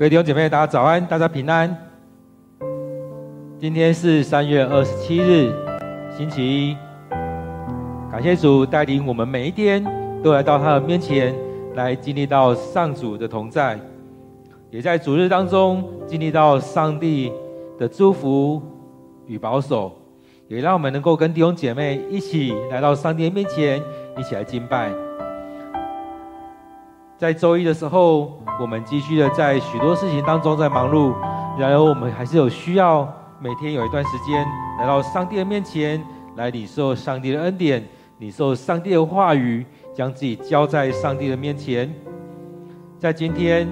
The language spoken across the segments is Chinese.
各位弟兄姐妹，大家早安，大家平安。今天是三月二十七日，星期一。感谢主带领我们每一天都来到他的面前，来经历到上主的同在，也在主日当中经历到上帝的祝福与保守，也让我们能够跟弟兄姐妹一起来到上帝面前，一起来敬拜。在周一的时候，我们继续的在许多事情当中在忙碌，然而我们还是有需要每天有一段时间来到上帝的面前，来领受上帝的恩典，领受上帝的话语，将自己交在上帝的面前。在今天，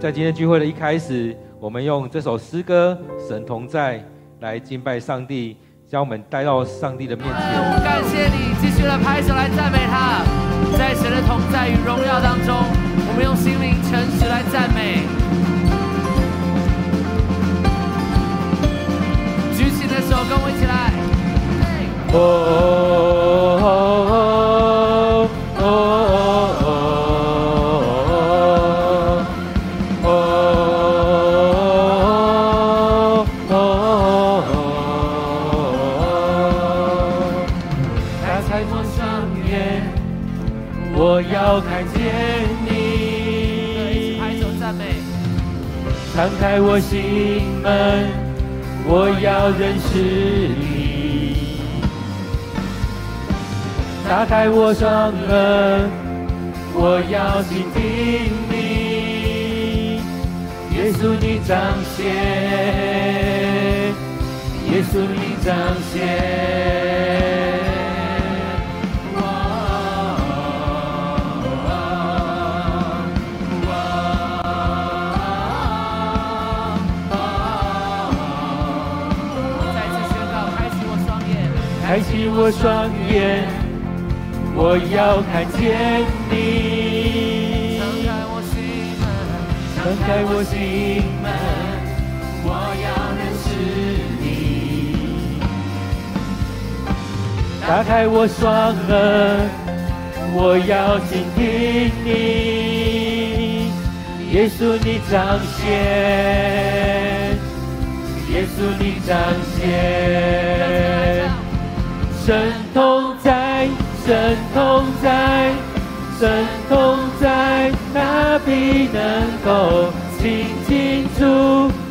在今天聚会的一开始，我们用这首诗歌《神同在》来敬拜上帝，将我们带到上帝的面前。感谢你，继续的拍手来赞美他。在神的同在与荣耀当中，我们用心灵诚实来赞美。举起你的手，跟我一起来。哦。Oh, oh, oh, oh. 开我心门，我要认识你。打开我双耳，我要倾听你。耶稣你彰显，耶稣你彰显。开启我双眼，我要看见你。敞开我心门，敞开我心门，我要认识你。打开我双耳，我要倾听你。耶稣你彰显，耶稣你彰显。神同在，神同在，神同在，他必能够清清楚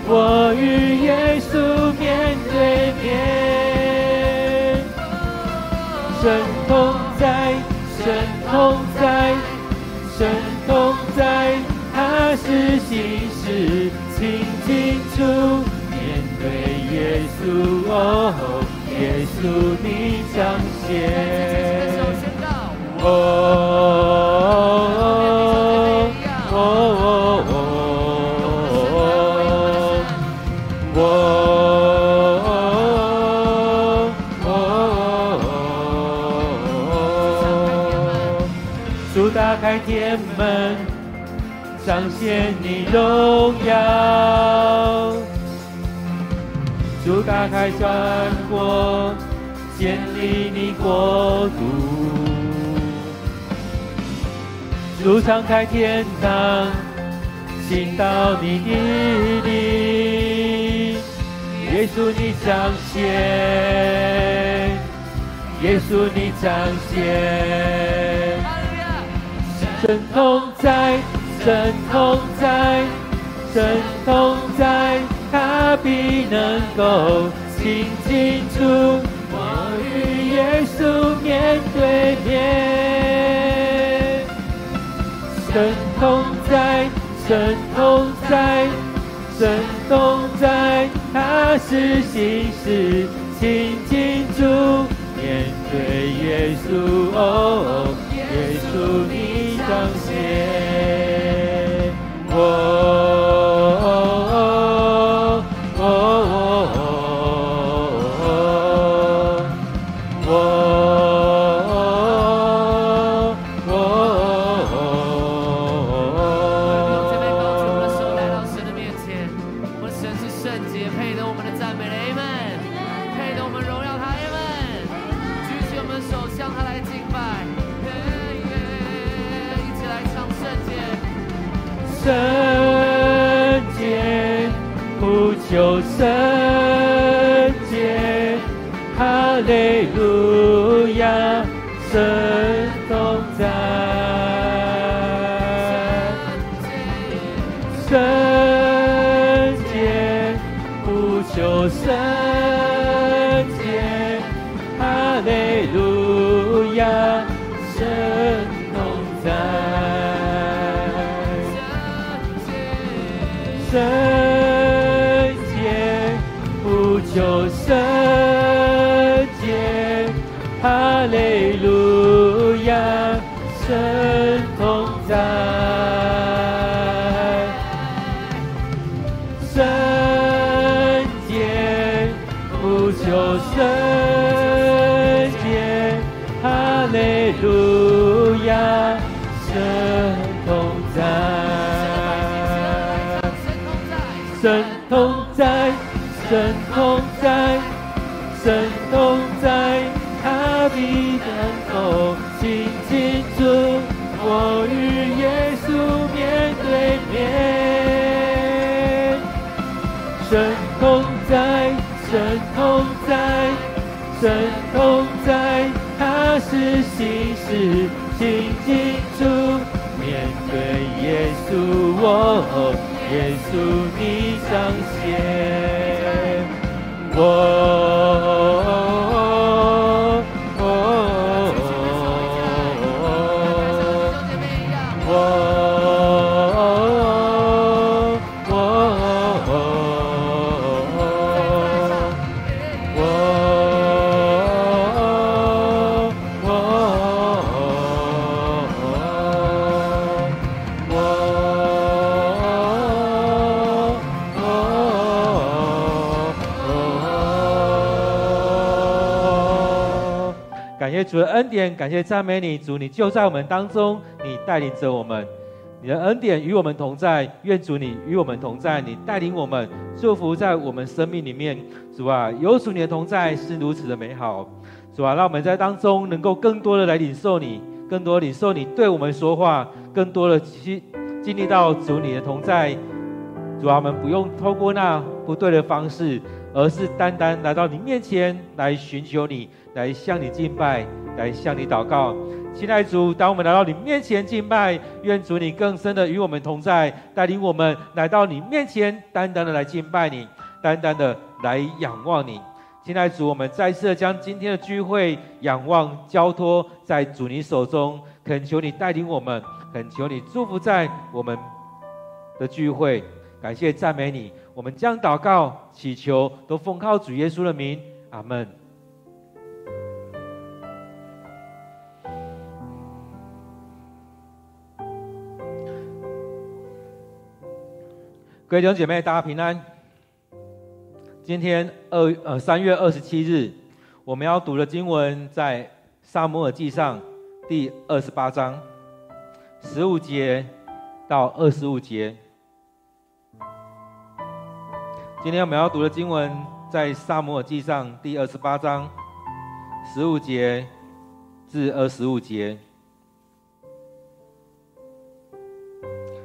我与耶稣面对面。神同在，神同在，神同在，他是心事清清楚面对耶稣。哦耶稣你彰显，哦哦哦哦哦哦，主打开天门，彰显你荣耀。主打开天国，建立你国度。主敞开天堂，倾倒你的灵。耶稣你彰显，耶稣你彰显。神同在，神同在，神同在。他必能够清清楚面对面。神同在，神同在，神同在，他是心事清清楚面对耶稣，哦，耶稣耶稣你像主的恩典，感谢赞美你，主，你就在我们当中，你带领着我们，你的恩典与我们同在，愿主你与我们同在，你带领我们，祝福在我们生命里面，主啊，有主你的同在是如此的美好，主啊，让我们在当中能够更多的来领受你，更多领受你对我们说话，更多的去经历到主你的同在，主啊，我们不用透过那不对的方式，而是单单来到你面前来寻求你，来向你敬拜。来向你祷告，亲爱的主，当我们来到你面前敬拜，愿主你更深的与我们同在，带领我们来到你面前，单单的来敬拜你，单单的来仰望你。亲爱的主，我们再次的将今天的聚会仰望交托在主你手中，恳求你带领我们，恳求你祝福在我们的聚会。感谢赞美你，我们将祷告祈求都奉靠主耶稣的名，阿门。各位弟兄姐妹，大家平安。今天二呃三月二十七日，我们要读的经文在《撒母耳记上》第二十八章十五节到二十五节。今天我们要读的经文在《撒母耳记上》第二十八章十五节至二十五节。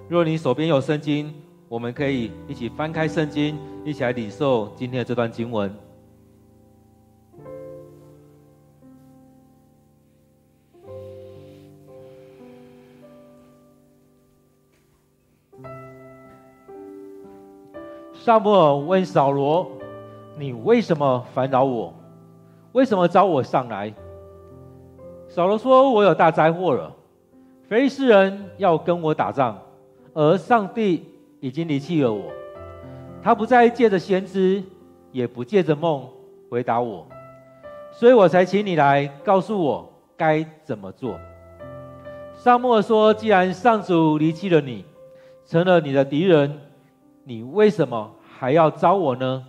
若你手边有圣经，我们可以一起翻开圣经，一起来领受今天的这段经文。撒母耳问扫罗：“你为什么烦扰我？为什么召我上来？”扫罗说：“我有大灾祸了，非利士人要跟我打仗，而上帝。”已经离弃了我，他不再借着先知，也不借着梦回答我，所以我才请你来告诉我该怎么做。撒母耳说：“既然上主离弃了你，成了你的敌人，你为什么还要招我呢？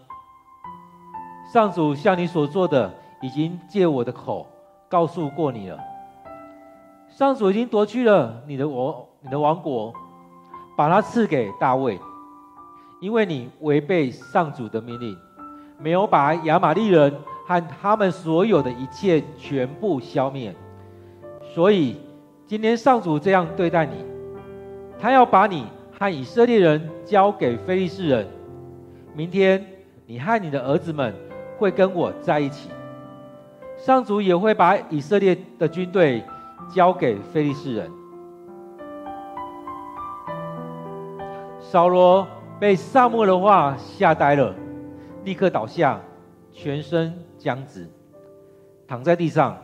上主向你所做的，已经借我的口告诉过你了。上主已经夺去了你的王，你的王国。”把它赐给大卫，因为你违背上主的命令，没有把亚玛力人和他们所有的一切全部消灭，所以今天上主这样对待你，他要把你和以色列人交给非利士人。明天你和你的儿子们会跟我在一起。上主也会把以色列的军队交给非利士人。扫罗被撒母的话吓呆了，立刻倒下，全身僵直，躺在地上，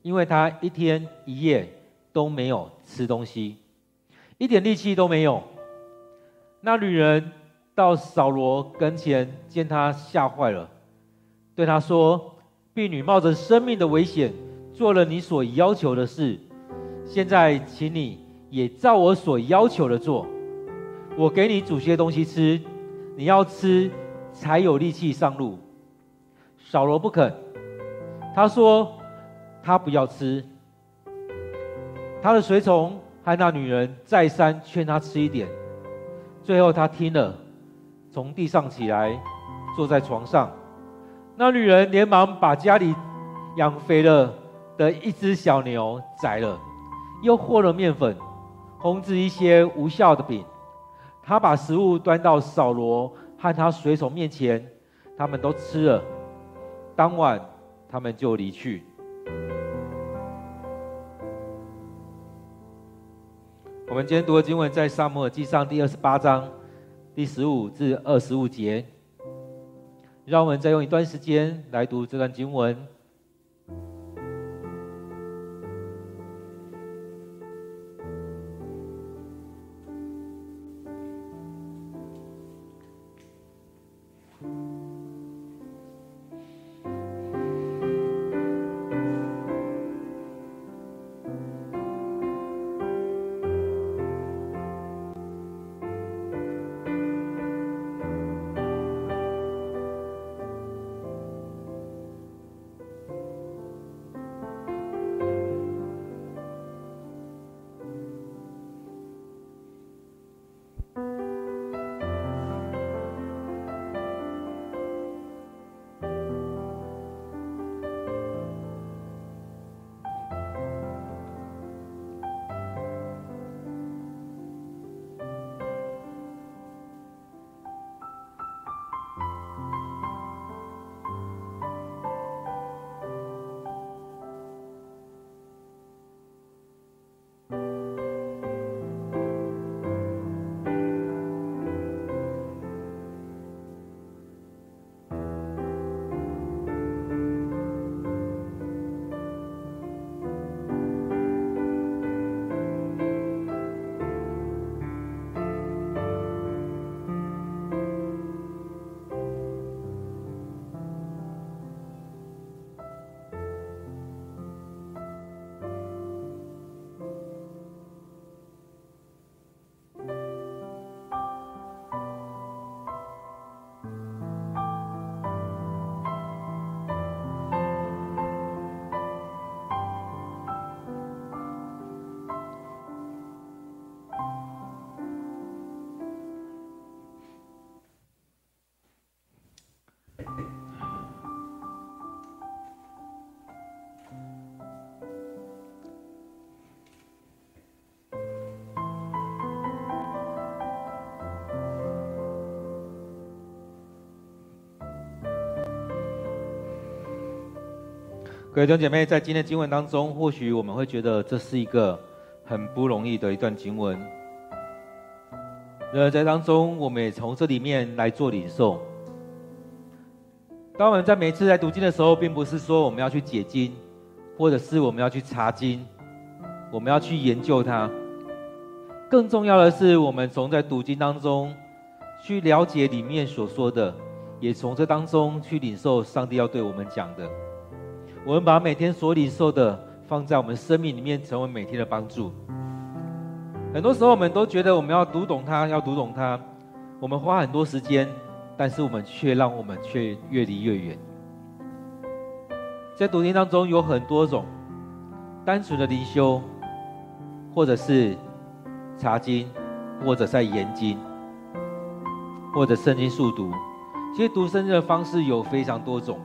因为他一天一夜都没有吃东西，一点力气都没有。那女人到扫罗跟前，见他吓坏了，对他说。婢女冒着生命的危险做了你所要求的事，现在请你也照我所要求的做。我给你煮些东西吃，你要吃才有力气上路。扫罗不肯，他说他不要吃。他的随从和那女人再三劝他吃一点，最后他听了，从地上起来，坐在床上。那女人连忙把家里养肥了的一只小牛宰了，又和了面粉，烘制一些无效的饼。她把食物端到扫罗和他随从面前，他们都吃了。当晚，他们就离去。我们今天读的经文在萨摩尔记上第二十八章第十五至二十五节。让我们再用一段时间来读这段经文。各位弟兄姐妹，在今天经文当中，或许我们会觉得这是一个很不容易的一段经文。那在当中，我们也从这里面来做领受。当我们在每次来读经的时候，并不是说我们要去解经，或者是我们要去查经，我们要去研究它。更重要的是，我们从在读经当中去了解里面所说的，也从这当中去领受上帝要对我们讲的。我们把每天所领受的放在我们生命里面，成为每天的帮助。很多时候，我们都觉得我们要读懂它，要读懂它，我们花很多时间，但是我们却让我们却越离越远。在读经当中有很多种，单纯的灵修，或者是查经，或者在研经，或者圣经速读。其实读圣经的方式有非常多种。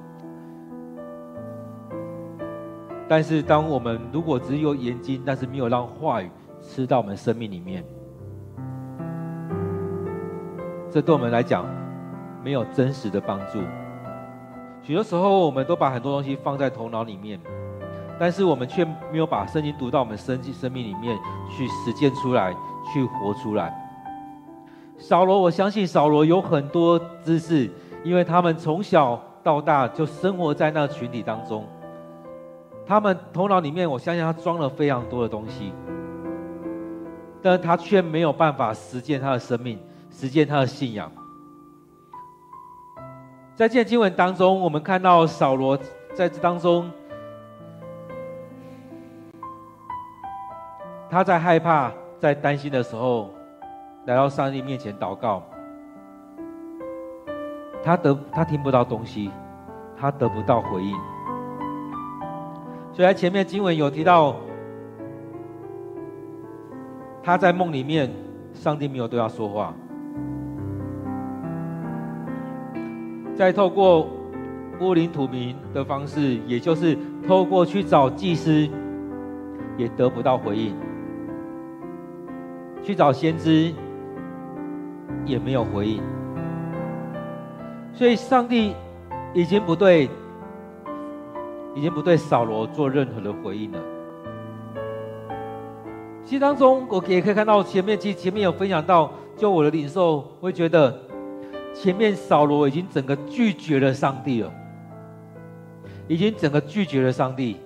但是，当我们如果只有研经，但是没有让话语吃到我们生命里面，这对我们来讲没有真实的帮助。许多时候，我们都把很多东西放在头脑里面，但是我们却没有把圣经读到我们生生命里面去实践出来，去活出来。扫罗，我相信扫罗有很多知识，因为他们从小到大就生活在那群体当中。他们头脑里面，我相信他装了非常多的东西，但他却没有办法实践他的生命，实践他的信仰。在这经文当中，我们看到扫罗在这当中，他在害怕、在担心的时候。来到上帝面前祷告，他得他听不到东西，他得不到回应。所以在前面经文有提到，他在梦里面，上帝没有对他说话。再透过乌林土民的方式，也就是透过去找祭司，也得不到回应。去找先知。也没有回应，所以上帝已经不对，已经不对扫罗做任何的回应了。其实当中，我也可以看到前面，其实前面有分享到，就我的领受会觉得，前面扫罗已经整个拒绝了上帝了，已经整个拒绝了上帝。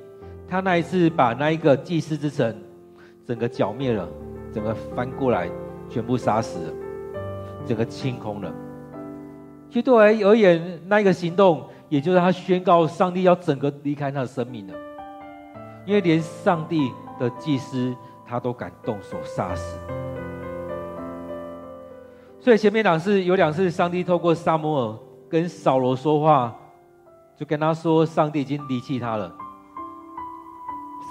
他那一次把那一个祭司之城整个剿灭了，整个翻过来，全部杀死了。整个清空了。其实对我而言，那一个行动，也就是他宣告上帝要整个离开他的生命了。因为连上帝的祭司他都敢动手杀死。所以前面两次有两次，上帝透过撒母耳跟扫罗说话，就跟他说，上帝已经离弃他了，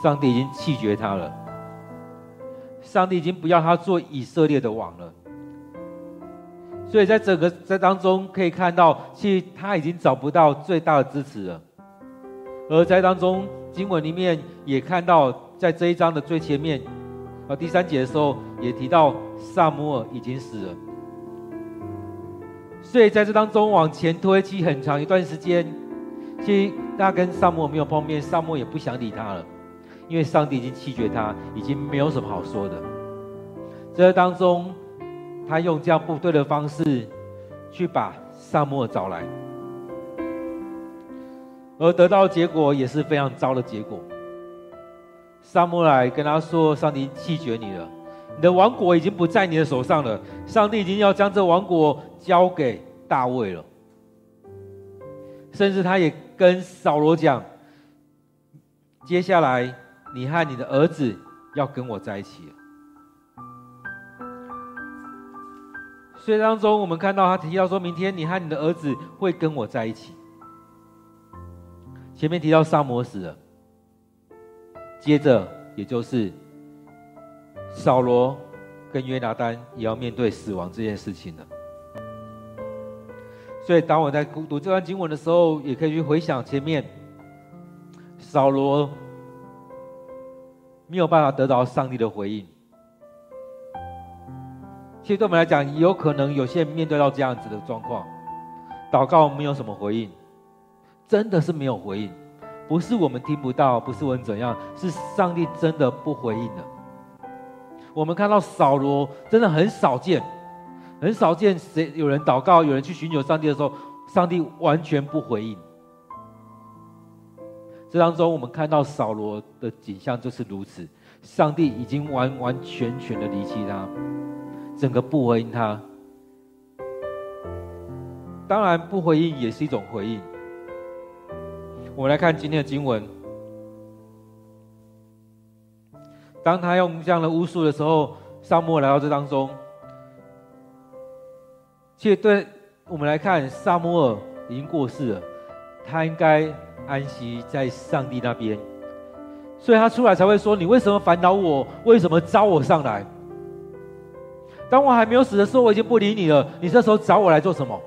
上帝已经弃绝他了，上帝已经不要他做以色列的王了。所以在整个在当中可以看到，其实他已经找不到最大的支持了。而在当中经文里面也看到，在这一章的最前面，啊第三节的时候也提到撒母耳已经死了。所以在这当中往前推，其实很长一段时间，其实他跟撒母耳没有碰面，撒母耳也不想理他了，因为上帝已经弃绝他，已经没有什么好说的。这当中。他用这样不对的方式，去把撒母耳找来，而得到的结果也是非常糟的结果。撒母耳来跟他说：“上帝弃绝你了，你的王国已经不在你的手上了，上帝已经要将这王国交给大卫了。”甚至他也跟扫罗讲：“接下来你和你的儿子要跟我在一起了。”所以当中，我们看到他提到说，明天你和你的儿子会跟我在一起。前面提到萨摩死了，接着也就是扫罗跟约拿单也要面对死亡这件事情了。所以当我在读这段经文的时候，也可以去回想前面扫罗没有办法得到上帝的回应。其实对我们来讲，有可能有些人面对到这样子的状况，祷告没有什么回应，真的是没有回应，不是我们听不到，不是我们怎样，是上帝真的不回应的。我们看到扫罗真的很少见，很少见谁有人祷告，有人去寻求上帝的时候，上帝完全不回应。这当中我们看到扫罗的景象就是如此，上帝已经完完全全的离弃他。整个不回应他，当然不回应也是一种回应。我们来看今天的经文，当他用这样的巫术的时候，撒母耳来到这当中。其实对我们来看，撒母耳已经过世了，他应该安息在上帝那边，所以他出来才会说：“你为什么烦恼我？为什么招我上来？”当我还没有死的时候，我已经不理你了。你这时候找我来做什么？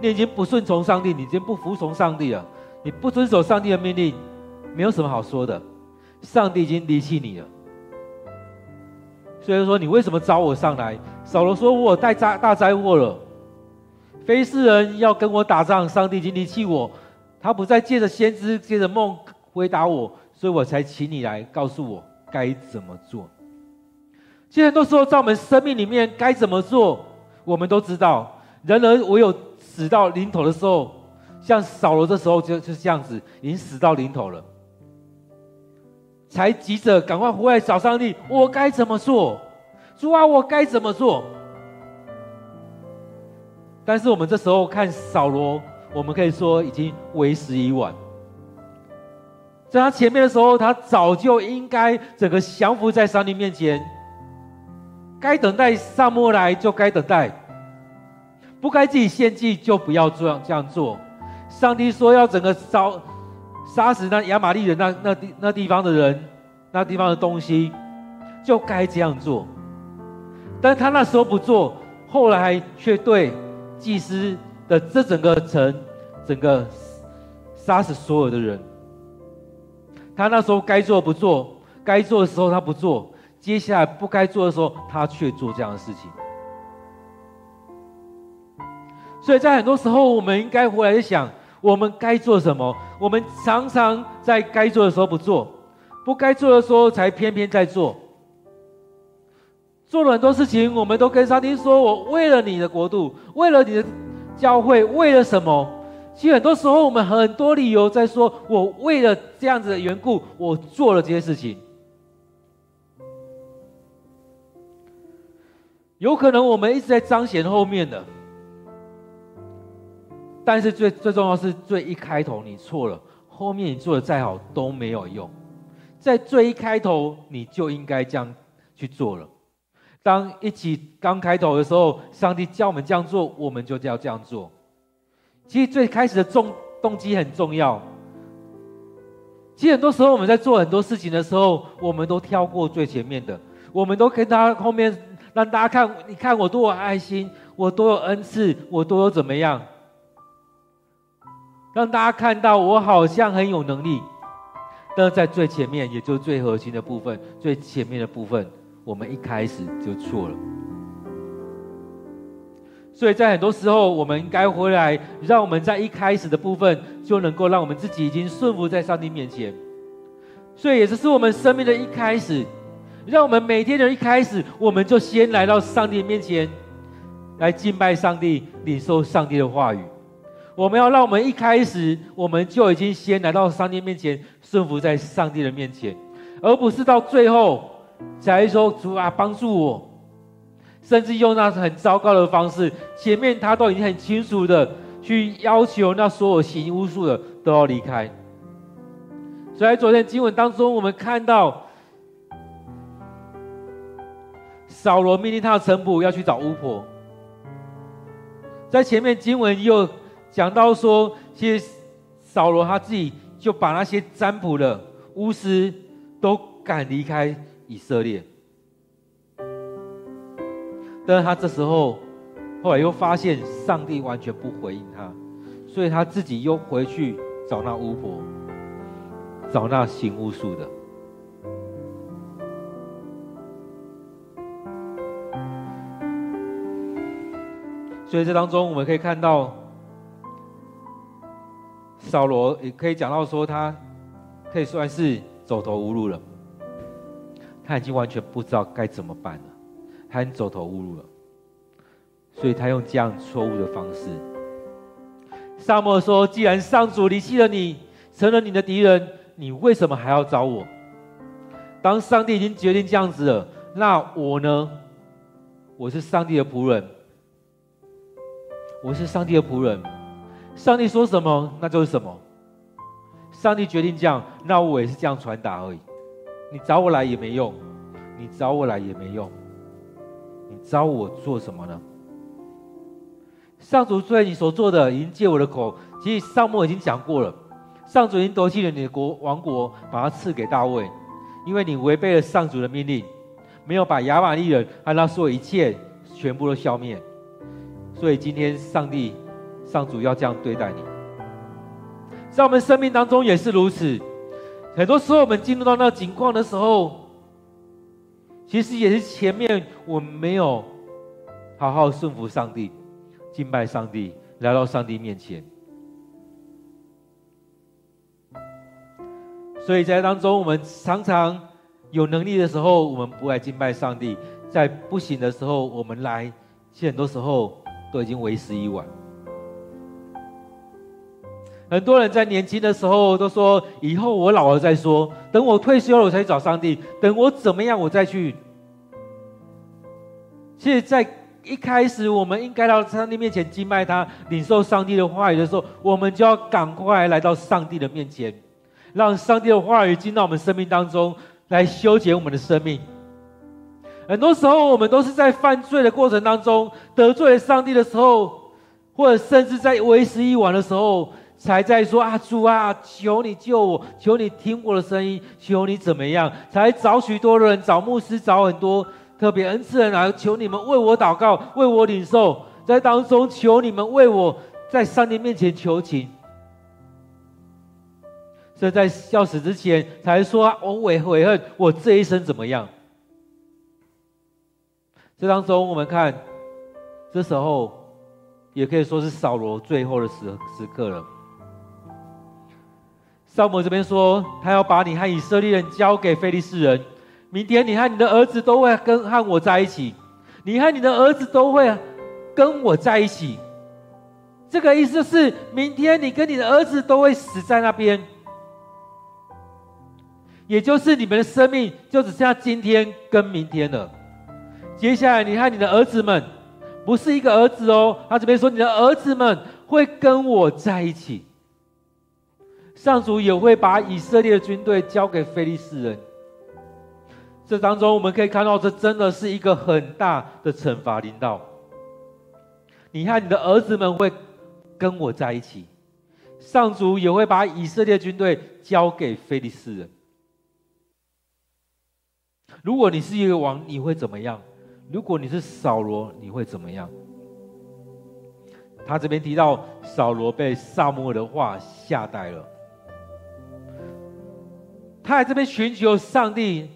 你已经不顺从上帝，你已经不服从上帝了。你不遵守上帝的命令，没有什么好说的。上帝已经离弃你了。所以说你为什么找我上来？扫罗说：“我带灾大灾祸了，非利士人要跟我打仗，上帝已经离弃我，他不再借着先知借着梦回答我，所以我才请你来告诉我该怎么做。”其实很多时候在我们生命里面该怎么做，我们都知道。然而唯有死到临头的时候，像扫罗的时候就就是这样子，已经死到临头了。才急着赶快回来找上帝，我该怎么做？主啊，我该怎么做？但是我们这时候看扫罗，我们可以说已经为时已晚。在他前面的时候，他早就应该整个降服在上帝面前，该等待撒母来就该等待，不该自己献祭就不要这样这样做。上帝说要整个烧。杀死那亚玛力人那那地那地方的人，那地方的东西，就该这样做。但他那时候不做，后来却对祭司的这整个城，整个杀死所有的人。他那时候该做不做，该做的时候他不做，接下来不该做的时候他却做这样的事情。所以在很多时候，我们应该回来想。我们该做什么？我们常常在该做的时候不做，不该做的时候才偏偏在做。做了很多事情，我们都跟上帝说：“我为了你的国度，为了你的教会，为了什么？”其实很多时候，我们很多理由在说：“我为了这样子的缘故，我做了这些事情。”有可能我们一直在彰显后面的。但是最最重要是最一开头你错了，后面你做的再好都没有用，在最一开头你就应该这样去做了。当一起刚开头的时候，上帝叫我们这样做，我们就要这样做。其实最开始的重动机很重要。其实很多时候我们在做很多事情的时候，我们都跳过最前面的，我们都跟他后面让大家看，你看我多有爱心，我多有恩赐，我多有怎么样。让大家看到我好像很有能力，但是在最前面，也就是最核心的部分，最前面的部分，我们一开始就错了。所以在很多时候，我们应该回来，让我们在一开始的部分就能够让我们自己已经顺服在上帝面前。所以也就是我们生命的一开始，让我们每天的一开始，我们就先来到上帝面前，来敬拜上帝，领受上帝的话语。我们要让我们一开始，我们就已经先来到上帝面前，顺服在上帝的面前，而不是到最后才说主啊帮助我，甚至用那很糟糕的方式，前面他都已经很清楚的去要求那所有行巫术的都要离开。所以在昨天经文当中，我们看到扫罗命令他的臣仆要去找巫婆，在前面经文又。讲到说，其实扫罗他自己就把那些占卜的巫师都赶离开以色列，但是他这时候后来又发现上帝完全不回应他，所以他自己又回去找那巫婆，找那行巫术的。所以这当中我们可以看到。扫罗也可以讲到说，他可以算是走投无路了，他已经完全不知道该怎么办了，他已经走投无路了，所以他用这样错误的方式。撒母耳说：“既然上主离弃了你，成了你的敌人，你为什么还要找我？当上帝已经决定这样子了，那我呢？我是上帝的仆人，我是上帝的仆人。”上帝说什么，那就是什么。上帝决定这样，那我也是这样传达而已。你找我来也没用，你找我来也没用。你找我做什么呢？上主对你所做的已经借我的口，其实上母已经讲过了。上主已经夺去了你的国王国，把它赐给大卫，因为你违背了上主的命令，没有把亚玛力人和他所有一切全部都消灭。所以今天上帝。上主要这样对待你，在我们生命当中也是如此。很多时候，我们进入到那个境况的时候，其实也是前面我们没有好好顺服上帝，敬拜上帝，来到上帝面前。所以在当中，我们常常有能力的时候，我们不来敬拜上帝；在不行的时候，我们来，其实很多时候都已经为时已晚。很多人在年轻的时候都说：“以后我老了再说，等我退休了我才去找上帝，等我怎么样我再去。”其实，在一开始我们应该到上帝面前敬拜他、领受上帝的话语的时候，我们就要赶快来到上帝的面前。让上帝的话语进到我们生命当中，来修剪我们的生命。很多时候，我们都是在犯罪的过程当中得罪上帝的时候，或者甚至在为时已晚的时候，才在说：“啊，主啊，求你救我，求你听我的声音，求你怎么样？”才找许多人，找牧师，找很多特别恩赐人来求你们为我祷告，为我领受，在当中求你们为我在上帝面前求情。这在要死之前才说，我悔悔恨，我这一生怎么样？这当中我们看，这时候也可以说是扫罗最后的时时刻了。撒母耳这边说，他要把你和以色列人交给非利士人，明天你和你的儿子都会跟和我在一起，你和你的儿子都会跟我在一起。这个意思是，明天你跟你的儿子都会死在那边。也就是你们的生命就只剩下今天跟明天了。接下来，你和你的儿子们，不是一个儿子哦，他这边说你的儿子们会跟我在一起。上主也会把以色列的军队交给非利士人。这当中我们可以看到，这真的是一个很大的惩罚领导。你和你的儿子们会跟我在一起，上主也会把以色列军队交给非利士人。如果你是一个王，你会怎么样？如果你是扫罗，你会怎么样？他这边提到扫罗被撒母耳的话吓呆了，他在这边寻求上帝，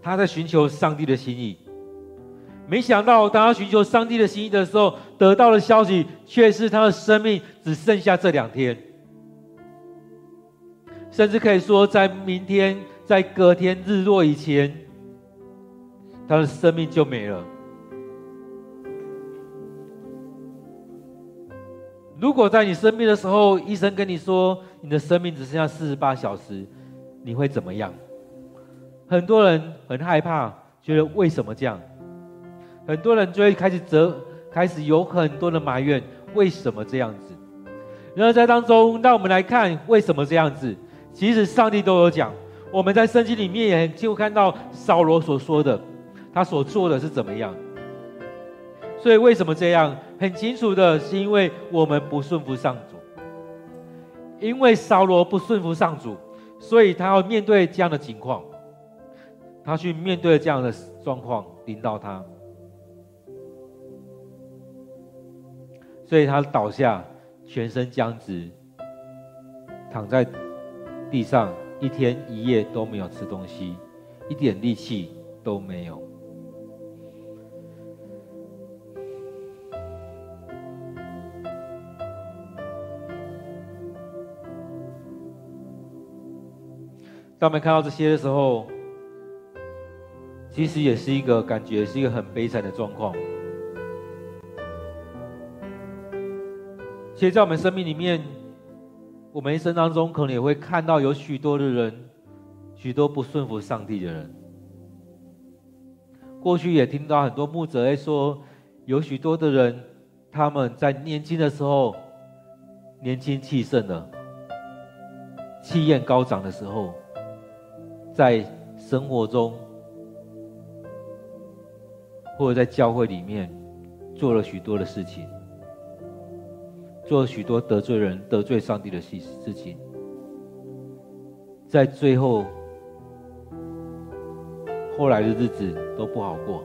他在寻求上帝的心意，没想到当他寻求上帝的心意的时候，得到的消息却是他的生命只剩下这两天。甚至可以说，在明天，在隔天日落以前，他的生命就没了。如果在你生病的时候，医生跟你说你的生命只剩下四十八小时，你会怎么样？很多人很害怕，觉得为什么这样？很多人就会开始责，开始有很多的埋怨，为什么这样子？然后在当中，让我们来看为什么这样子。其实上帝都有讲，我们在圣经里面也就看到扫罗所说的，他所做的是怎么样。所以为什么这样？很清楚的是，因为我们不顺服上主，因为扫罗不顺服上主，所以他要面对这样的情况，他去面对这样的状况临到他，所以他倒下，全身僵直，躺在。地上一天一夜都没有吃东西，一点力气都没有。当我们看到这些的时候，其实也是一个感觉，是一个很悲惨的状况。其实，在我们生命里面。我们一生当中，可能也会看到有许多的人，许多不顺服上帝的人。过去也听到很多牧者在说，有许多的人，他们在年轻的时候，年轻气盛的，气焰高涨的时候，在生活中或者在教会里面，做了许多的事情。做了许多得罪人、得罪上帝的事事情，在最后后来的日子都不好过。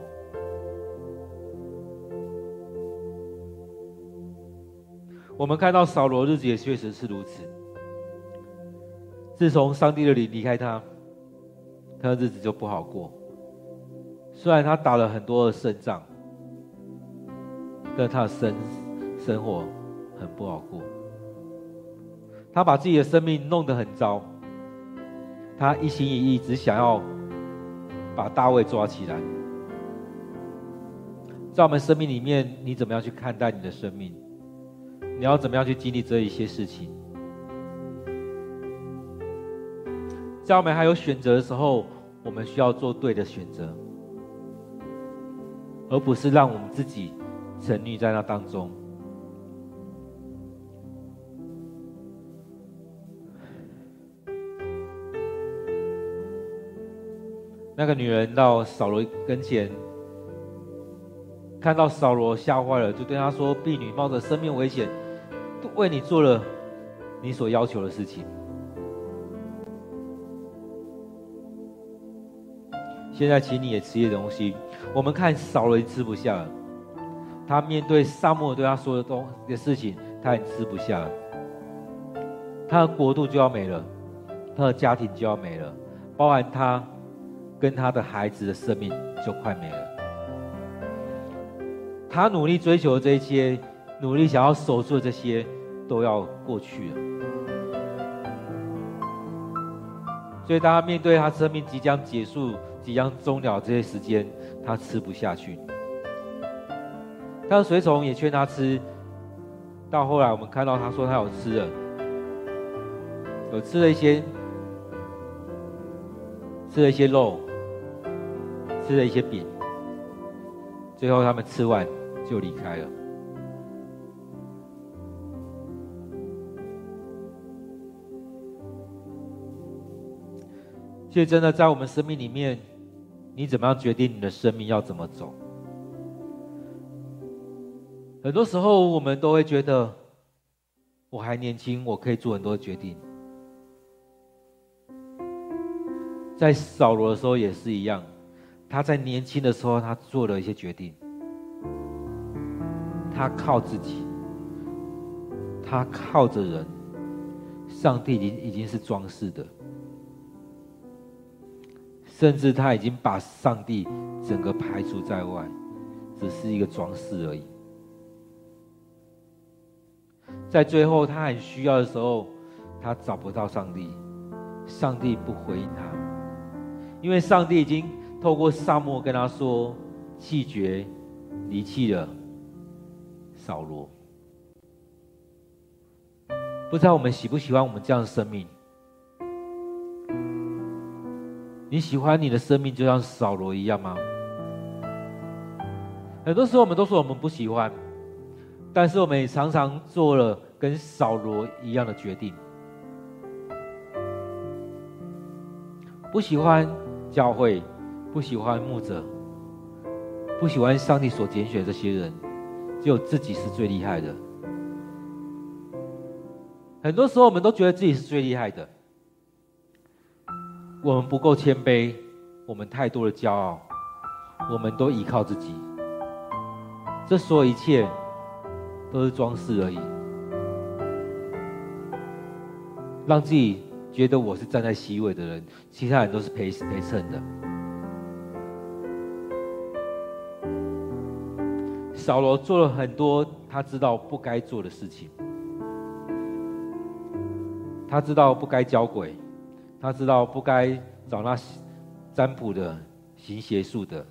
我们看到扫罗日子也确实是如此。自从上帝的灵离开他，他的日子就不好过。虽然他打了很多的胜仗，但他的生生活很不好过。他把自己的生命弄得很糟，他一心一意只想要把大卫抓起来。在我们生命里面，你怎么样去看待你的生命？你要怎么样去经历这一些事情？在我们还有选择的时候，我们需要做对的选择，而不是让我们自己沉溺在那当中。那个女人到扫罗跟前，看到扫罗吓坏了，就对他说：“婢女冒着生命危险，为你做了你所要求的事情。”现在请你也吃一点东西。我们看扫罗吃不下了，他面对撒母耳对他说的东的事情，他也吃不下了。他的国度就要没了，他的家庭就要没了，包含他跟他的孩子的生命就快没了。他努力追求的这些，努力想要守住的这些，都要过去了。所以，当他面对他生命即将结束。即将终了这些时间，他吃不下去。他的随从也劝他吃，到后来我们看到他说他有吃了，有吃了一些，吃了一些肉，吃了一些饼，最后他们吃完就离开了。其实真的在我们生命里面。你怎么样决定你的生命要怎么走？很多时候我们都会觉得我还年轻，我可以做很多决定。在扫罗的时候也是一样，他在年轻的时候他做了一些决定，他靠自己，他靠着人，上帝已经已经是装饰的。甚至他已经把上帝整个排除在外，只是一个装饰而已。在最后他很需要的时候，他找不到上帝，上帝不回应他，因为上帝已经透过沙漠跟他说气绝、离弃了扫罗。不知道我们喜不喜欢我们这样的生命？你喜欢你的生命就像扫罗一样吗？很多时候我们都说我们不喜欢，但是我们也常常做了跟扫罗一样的决定。不喜欢教会，不喜欢牧者，不喜欢上帝所拣选这些人，只有自己是最厉害的。很多时候我们都觉得自己是最厉害的。我们不够谦卑，我们太多的骄傲，我们都依靠自己。这所有一切都是装饰而已，让自己觉得我是站在席位的人，其他人都是陪陪衬的。扫罗做了很多他知道不该做的事情，他知道不该交鬼。他知道不该找那占卜的、行邪术的，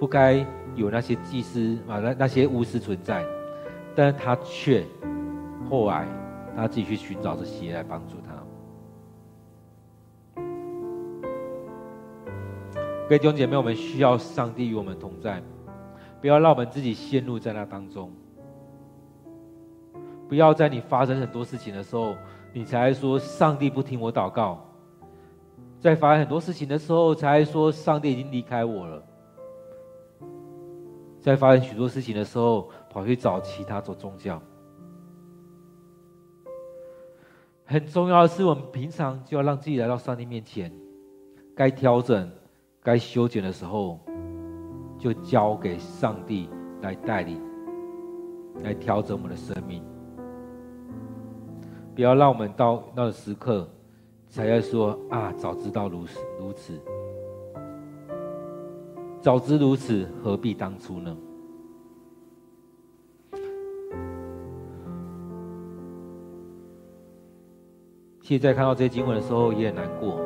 不该有那些祭司啊、那那些巫师存在，但是他却后来他自己去寻找这些来帮助他。各位弟兄姐妹，我们需要上帝与我们同在，不要让我们自己陷入在那当中，不要在你发生很多事情的时候，你才说上帝不听我祷告。在发生很多事情的时候，才说上帝已经离开我了。在发生许多事情的时候，跑去找其他做宗教。很重要的是，我们平常就要让自己来到上帝面前，该调整、该修剪的时候，就交给上帝来带领，来调整我们的生命。不要让我们到那个时刻。才要说啊，早知道如此如此，早知如此，何必当初呢？现在看到这些经文的时候，也很难过，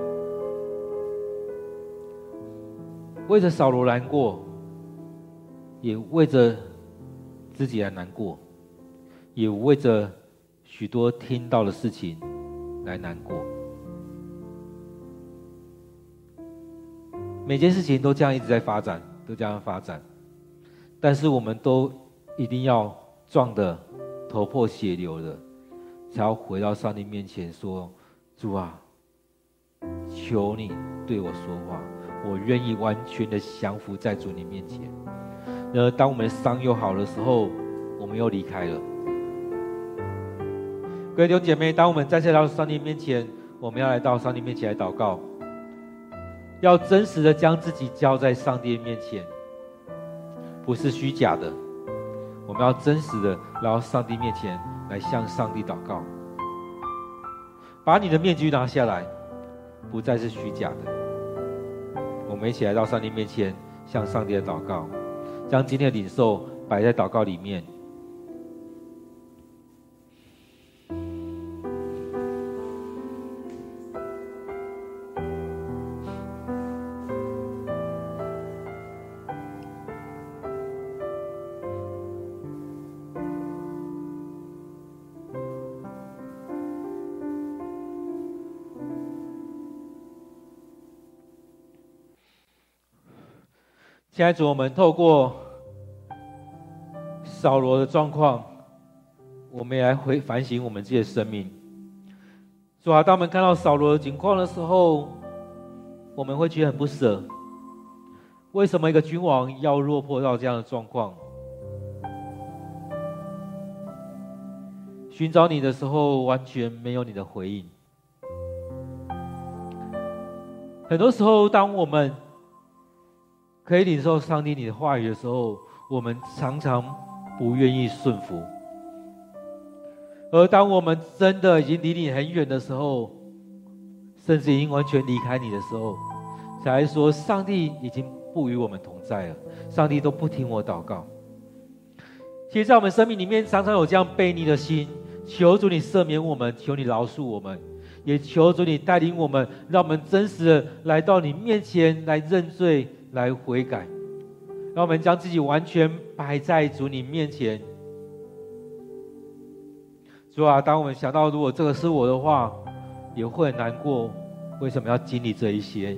为着扫罗难过，也为着自己来难过，也为着许多听到的事情来难过。每件事情都这样一直在发展，都这样发展，但是我们都一定要撞得头破血流的。才要回到上帝面前说：“主啊，求你对我说话，我愿意完全的降服在主你面前。”然而，当我们伤又好的时候，我们又离开了。各位弟兄姐妹，当我们再次来到上帝面前，我们要来到上帝面前来祷告，要真实的将自己交在上帝面前，不是虚假的。我们要真实的来到上帝面前。来向上帝祷告，把你的面具拿下来，不再是虚假的。我们一起来到上帝面前，向上帝祷告，将今天的领受摆在祷告里面。现在主，我们透过扫罗的状况，我们也来回反省我们自己的生命。主啊，当我们看到扫罗的情况的时候，我们会觉得很不舍。为什么一个君王要落魄到这样的状况？寻找你的时候，完全没有你的回应。很多时候，当我们可以领受上帝你的话语的时候，我们常常不愿意顺服；而当我们真的已经离你很远的时候，甚至已经完全离开你的时候，才说上帝已经不与我们同在了。上帝都不听我祷告。其实，在我们生命里面，常常有这样悖逆的心，求主你赦免我们，求你饶恕我们，也求主你带领我们，让我们真实的来到你面前来认罪。来悔改，让我们将自己完全摆在主你面前。主啊，当我们想到如果这个是我的话，也会很难过。为什么要经历这一些？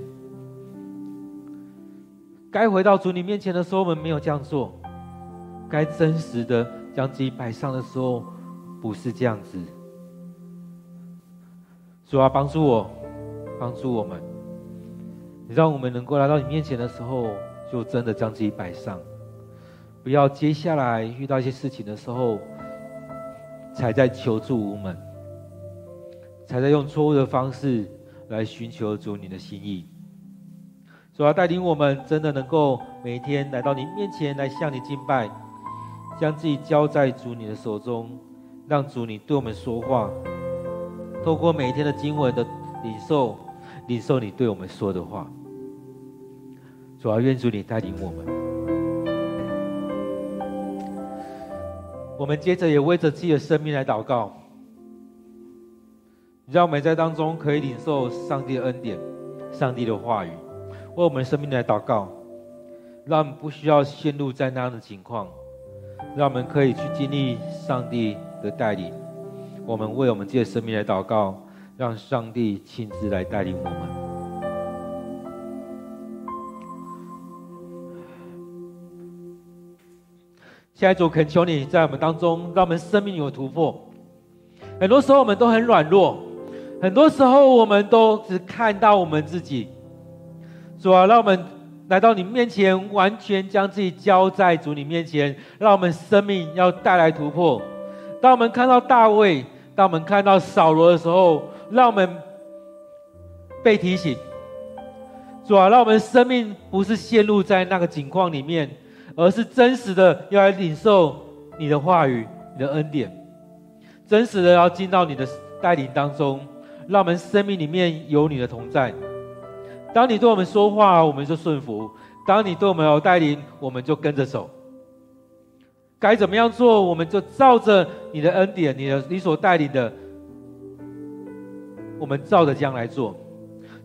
该回到主你面前的时候，我们没有这样做；该真实的将自己摆上的时候，不是这样子。主啊，帮助我，帮助我们。你让我们能够来到你面前的时候，就真的将自己摆上，不要接下来遇到一些事情的时候，才在求助无门，才在用错误的方式来寻求主你的心意。主要带领我们真的能够每天来到你面前来向你敬拜，将自己交在主你的手中，让主你对我们说话，透过每一天的经文的领受，领受你对我们说的话。主要愿主你带领我们，我们接着也为着自己的生命来祷告，让我们在当中可以领受上帝的恩典、上帝的话语，为我们生命来祷告，让我们不需要陷入在那样的情况，让我们可以去经历上帝的带领。我们为我们自己的生命来祷告，让上帝亲自来带领我们。下一主恳求你在我们当中，让我们生命有突破。很多时候我们都很软弱，很多时候我们都只看到我们自己。主啊，让我们来到你面前，完全将自己交在主你面前，让我们生命要带来突破。当我们看到大卫，当我们看到扫罗的时候，让我们被提醒。主啊，让我们生命不是陷入在那个境况里面。而是真实的要来领受你的话语、你的恩典，真实的要进到你的带领当中，让我们生命里面有你的同在。当你对我们说话，我们就顺服；当你对我们有带领，我们就跟着走。该怎么样做，我们就照着你的恩典、你的你所带领的，我们照着这样来做。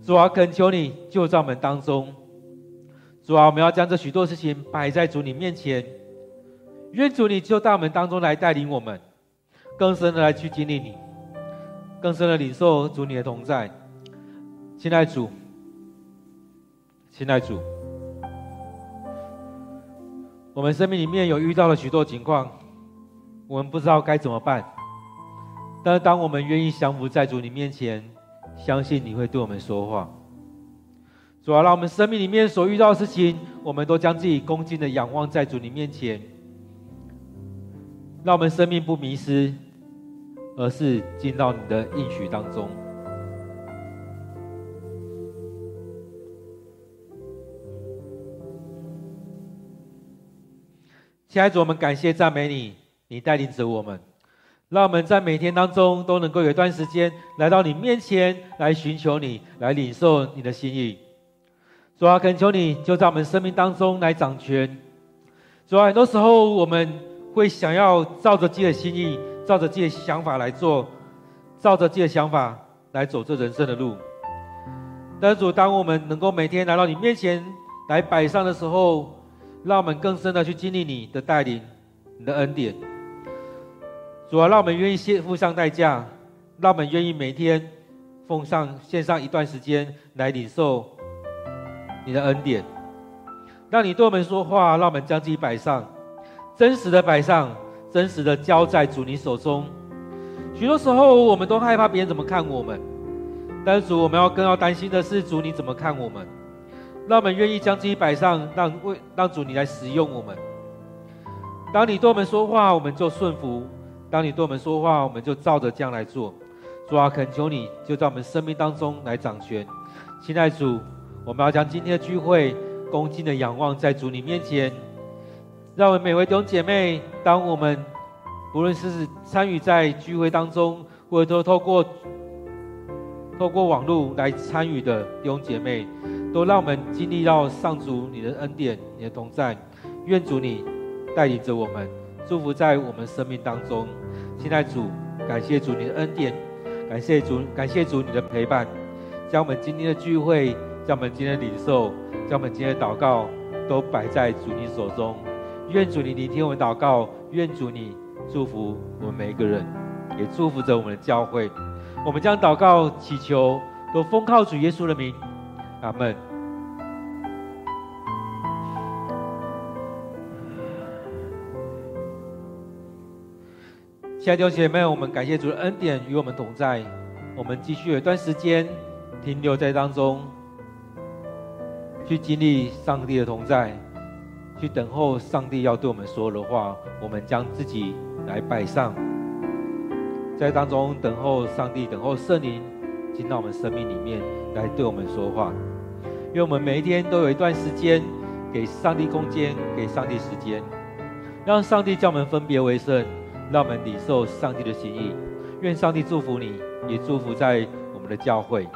主啊，恳求你就在我们当中。主啊，我们要将这许多事情摆在主你面前，愿主你就在我们当中来带领我们，更深的来去经历你，更深的领受主你的同在。亲爱主。亲爱主，我们生命里面有遇到了许多情况，我们不知道该怎么办。但是当我们愿意降服在主你面前，相信你会对我们说话。主啊，让我们生命里面所遇到的事情，我们都将自己恭敬的仰望在主你面前，让我们生命不迷失，而是进到你的应许当中。亲爱的主，我们感谢赞美你，你带领着我们，让我们在每天当中都能够有一段时间来到你面前，来寻求你，来领受你的心意。主啊，恳求你就在我们生命当中来掌权。主啊，很多时候我们会想要照着自己的心意，照着自己的想法来做，照着自己的想法来走这人生的路。但是主，当我们能够每天来到你面前来摆上的时候，让我们更深的去经历你的带领，你的恩典。主啊，让我们愿意献付上代价，让我们愿意每天奉上献上一段时间来领受你的恩典。让你对我们说话，让我们将自己摆上，真实的摆上，真实的交在主你手中。许多时候，我们都害怕别人怎么看我们，但是主，我们要更要担心的是主你怎么看我们。让我们愿意将自己摆上，让为让主你来使用我们。当你对我们说话，我们就顺服；当你对我们说话，我们就照着这样来做。主啊，恳求你就在我们生命当中来掌权。亲爱主，我们要将今天的聚会恭敬的仰望在主你面前。让我们每位弟兄姐妹，当我们不论是参与在聚会当中，或者说透过透过网络来参与的弟兄姐妹。都让我们经历到上主你的恩典，你的同在，愿主你带领着我们，祝福在我们生命当中。现在主，感谢主你的恩典，感谢主，感谢主你的陪伴，将我们今天的聚会，将我们今天的领受，将我们今天的祷告，都摆在主你手中。愿主你聆听我们祷告，愿主你祝福我们每一个人，也祝福着我们的教会。我们将祷告祈求，都奉靠主耶稣的名。阿门。亲爱的弟兄姐妹，我们感谢主的恩典与我们同在。我们继续有一段时间停留在当中，去经历上帝的同在，去等候上帝要对我们说的话。我们将自己来摆上，在当中等候上帝，等候圣灵进到我们生命里面来对我们说话。因为我们每一天都有一段时间给上帝空间，给上帝时间，让上帝叫我们分别为圣，让我们领受上帝的心意。愿上帝祝福你，也祝福在我们的教会。